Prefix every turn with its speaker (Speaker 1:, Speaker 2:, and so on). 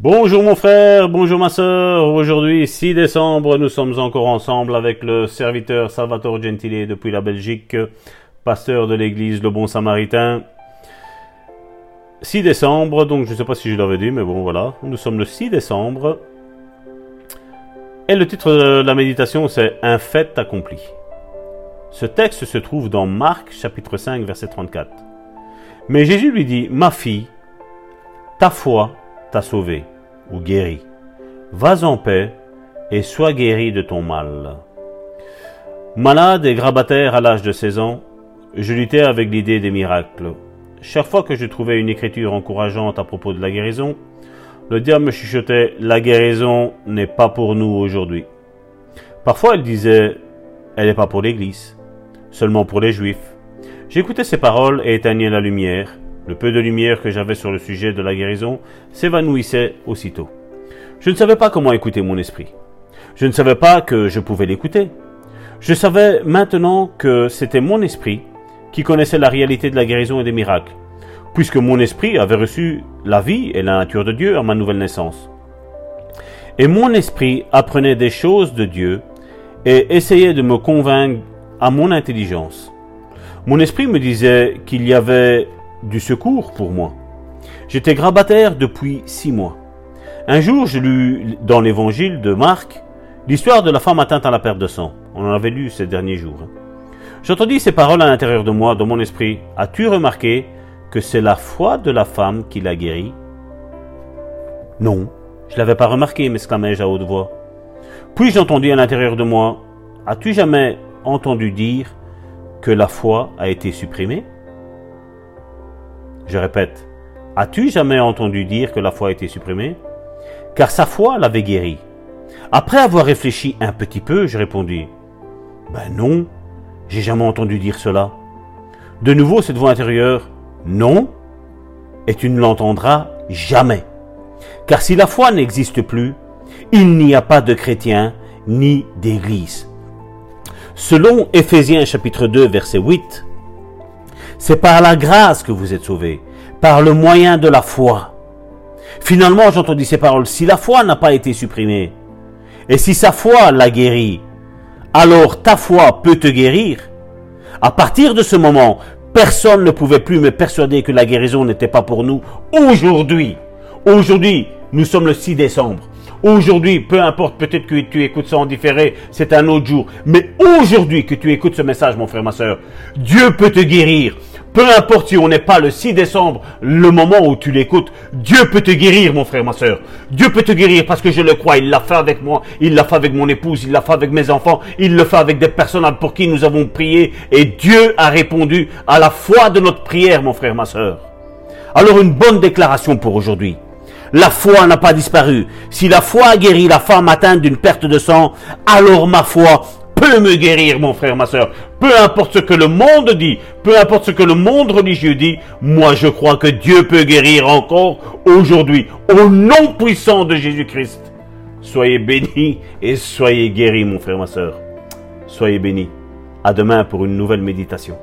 Speaker 1: Bonjour mon frère, bonjour ma soeur. Aujourd'hui, 6 décembre, nous sommes encore ensemble avec le serviteur Salvatore Gentile depuis la Belgique, pasteur de l'église Le Bon Samaritain. 6 décembre, donc je ne sais pas si je l'avais dit, mais bon voilà, nous sommes le 6 décembre. Et le titre de la méditation, c'est Un fait accompli. Ce texte se trouve dans Marc chapitre 5 verset 34. Mais Jésus lui dit, Ma fille, ta foi t'a sauvé ou guéri. Vas en paix et sois guéri de ton mal. Malade et grabataire à l'âge de 16 ans, je luttais avec l'idée des miracles. Chaque fois que je trouvais une écriture encourageante à propos de la guérison, le diable me chuchotait La guérison n'est pas pour nous aujourd'hui. Parfois il disait Elle n'est pas pour l'Église, seulement pour les Juifs. J'écoutais ces paroles et éteignais la lumière. Le peu de lumière que j'avais sur le sujet de la guérison s'évanouissait aussitôt. Je ne savais pas comment écouter mon esprit. Je ne savais pas que je pouvais l'écouter. Je savais maintenant que c'était mon esprit qui connaissait la réalité de la guérison et des miracles, puisque mon esprit avait reçu la vie et la nature de Dieu à ma nouvelle naissance. Et mon esprit apprenait des choses de Dieu et essayait de me convaincre à mon intelligence. Mon esprit me disait qu'il y avait du secours pour moi. J'étais grabataire depuis six mois. Un jour, je lus dans l'évangile de Marc l'histoire de la femme atteinte à la perte de sang. On en avait lu ces derniers jours. J'entendis ces paroles à l'intérieur de moi, dans mon esprit. As-tu remarqué que c'est la foi de la femme qui l'a guérie? Non, je l'avais pas remarqué, m'exclamai-je à haute voix. Puis j'entendis à l'intérieur de moi. As-tu jamais entendu dire que la foi a été supprimée? Je répète, as-tu jamais entendu dire que la foi a été supprimée? Car sa foi l'avait guéri. Après avoir réfléchi un petit peu, je répondis, Ben non, j'ai jamais entendu dire cela. De nouveau cette voix intérieure, Non, et tu ne l'entendras jamais. Car si la foi n'existe plus, il n'y a pas de chrétien ni d'église. Selon Éphésiens chapitre 2 verset 8, c'est par la grâce que vous êtes sauvés, par le moyen de la foi. Finalement, j'entendis ces paroles. Si la foi n'a pas été supprimée, et si sa foi l'a guéri, alors ta foi peut te guérir. À partir de ce moment, personne ne pouvait plus me persuader que la guérison n'était pas pour nous. Aujourd'hui, aujourd'hui, nous sommes le 6 décembre. Aujourd'hui, peu importe, peut-être que tu écoutes ça en différé, c'est un autre jour. Mais aujourd'hui que tu écoutes ce message, mon frère, ma soeur, Dieu peut te guérir. Peu importe si on n'est pas le 6 décembre, le moment où tu l'écoutes, Dieu peut te guérir, mon frère, ma soeur. Dieu peut te guérir parce que je le crois. Il l'a fait avec moi, il l'a fait avec mon épouse, il l'a fait avec mes enfants, il le fait avec des personnes pour qui nous avons prié. Et Dieu a répondu à la foi de notre prière, mon frère, ma soeur. Alors une bonne déclaration pour aujourd'hui. La foi n'a pas disparu. Si la foi a guéri la femme atteinte d'une perte de sang, alors ma foi peut me guérir, mon frère, ma soeur. Peu importe ce que le monde dit, peu importe ce que le monde religieux dit, moi je crois que Dieu peut guérir encore aujourd'hui, au nom puissant de Jésus-Christ. Soyez bénis et soyez guéris, mon frère, ma soeur. Soyez bénis. À demain pour une nouvelle méditation.